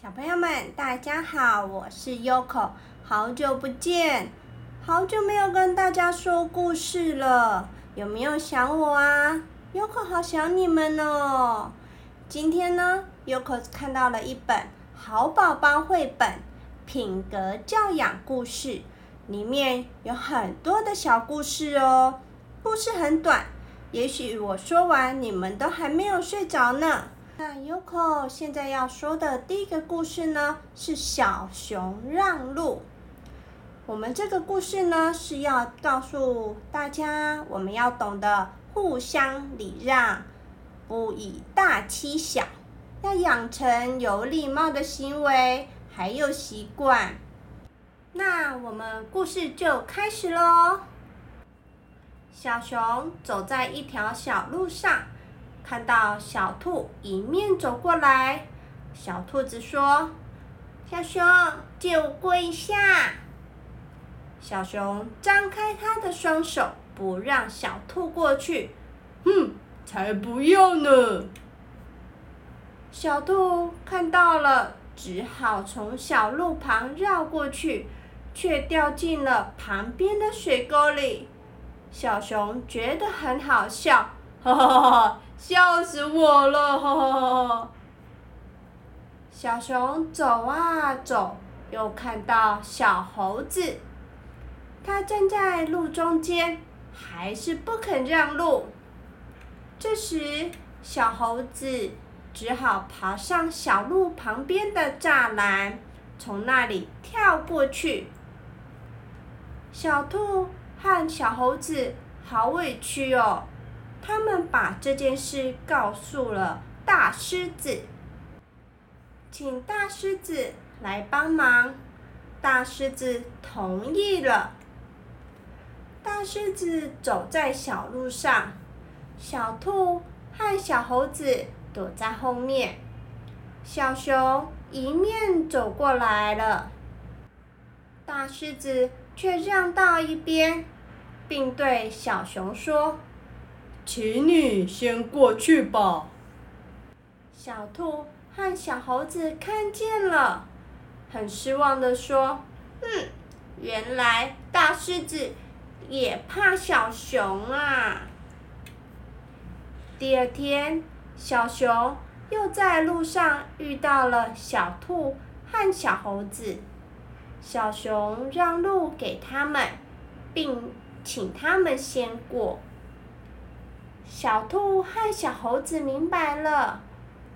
小朋友们，大家好，我是 Yoko，好久不见，好久没有跟大家说故事了，有没有想我啊？Yoko 好想你们哦。今天呢，Yoko 看到了一本好宝宝绘本《品格教养故事》，里面有很多的小故事哦，故事很短，也许我说完你们都还没有睡着呢。那 Yoko 现在要说的第一个故事呢，是小熊让路。我们这个故事呢，是要告诉大家，我们要懂得互相礼让，不以大欺小，要养成有礼貌的行为还有习惯。那我们故事就开始喽。小熊走在一条小路上。看到小兔迎面走过来，小兔子说：“小熊，借我过一下。”小熊张开它的双手，不让小兔过去。哼，才不要呢！小兔看到了，只好从小路旁绕过去，却掉进了旁边的水沟里。小熊觉得很好笑，哈哈哈！笑死我了！哈哈哈小熊走啊走，又看到小猴子，它站在路中间，还是不肯让路。这时，小猴子只好爬上小路旁边的栅栏，从那里跳过去。小兔和小猴子好委屈哦。他们把这件事告诉了大狮子，请大狮子来帮忙。大狮子同意了。大狮子走在小路上，小兔和小猴子躲在后面。小熊迎面走过来了，大狮子却让到一边，并对小熊说。请你先过去吧。小兔和小猴子看见了，很失望的说：“嗯，原来大狮子也怕小熊啊。”第二天，小熊又在路上遇到了小兔和小猴子，小熊让路给他们，并请他们先过。小兔和小猴子明白了，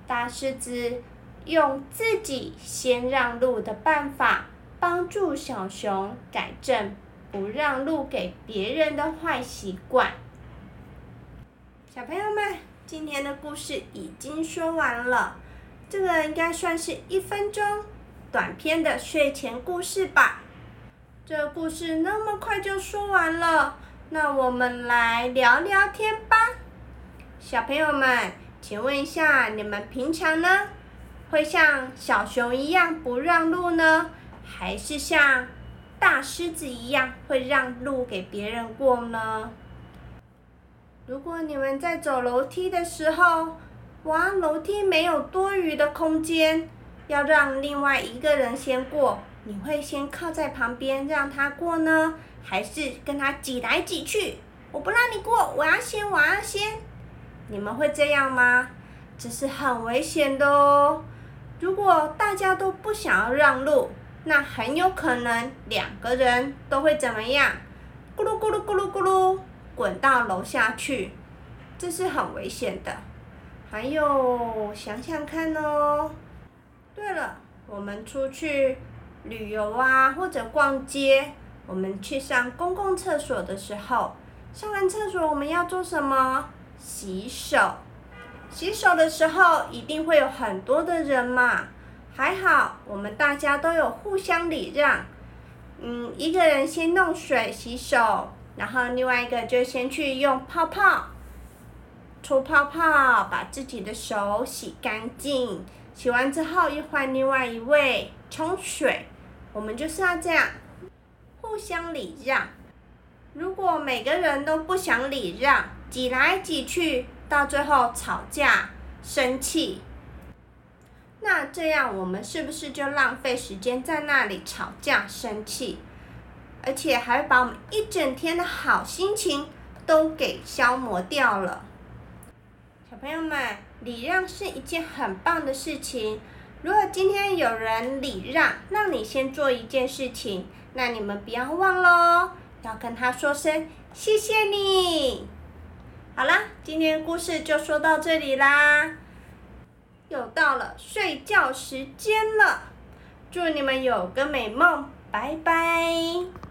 大狮子用自己先让路的办法，帮助小熊改正不让路给别人的坏习惯。小朋友们，今天的故事已经说完了，这个应该算是一分钟短篇的睡前故事吧。这故事那么快就说完了，那我们来聊聊天吧。小朋友们，请问一下，你们平常呢，会像小熊一样不让路呢，还是像大狮子一样会让路给别人过呢？如果你们在走楼梯的时候，哇，楼梯没有多余的空间，要让另外一个人先过，你会先靠在旁边让他过呢，还是跟他挤来挤去？我不让你过，我要先，我要先。你们会这样吗？这是很危险的哦。如果大家都不想要让路，那很有可能两个人都会怎么样？咕噜咕噜咕噜咕噜，滚到楼下去，这是很危险的。还有，想想看哦。对了，我们出去旅游啊，或者逛街，我们去上公共厕所的时候，上完厕所我们要做什么？洗手，洗手的时候一定会有很多的人嘛。还好我们大家都有互相礼让，嗯，一个人先弄水洗手，然后另外一个就先去用泡泡搓泡泡，把自己的手洗干净。洗完之后又换另外一位冲水，我们就是要这样互相礼让。如果每个人都不想礼让，挤来挤去，到最后吵架、生气，那这样我们是不是就浪费时间在那里吵架生气，而且还把我们一整天的好心情都给消磨掉了？小朋友们，礼让是一件很棒的事情。如果今天有人礼让，让你先做一件事情，那你们不要忘喽，要跟他说声谢谢你。好啦，今天故事就说到这里啦，又到了睡觉时间了，祝你们有个美梦，拜拜。